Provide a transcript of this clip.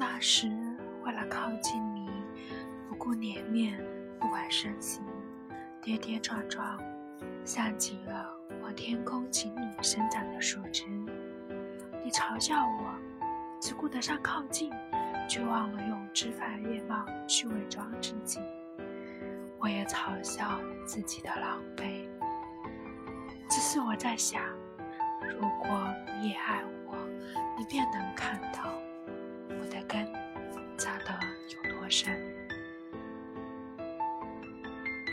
那时为了靠近你，不顾脸面，不管身形，跌跌撞撞，像极了往天空锦鲤生长的树枝。你嘲笑我，只顾得上靠近，却忘了用枝繁叶茂去伪装自己。我也嘲笑自己的狼狈。只是我在想，如果你也爱我，你便能看到 Russia.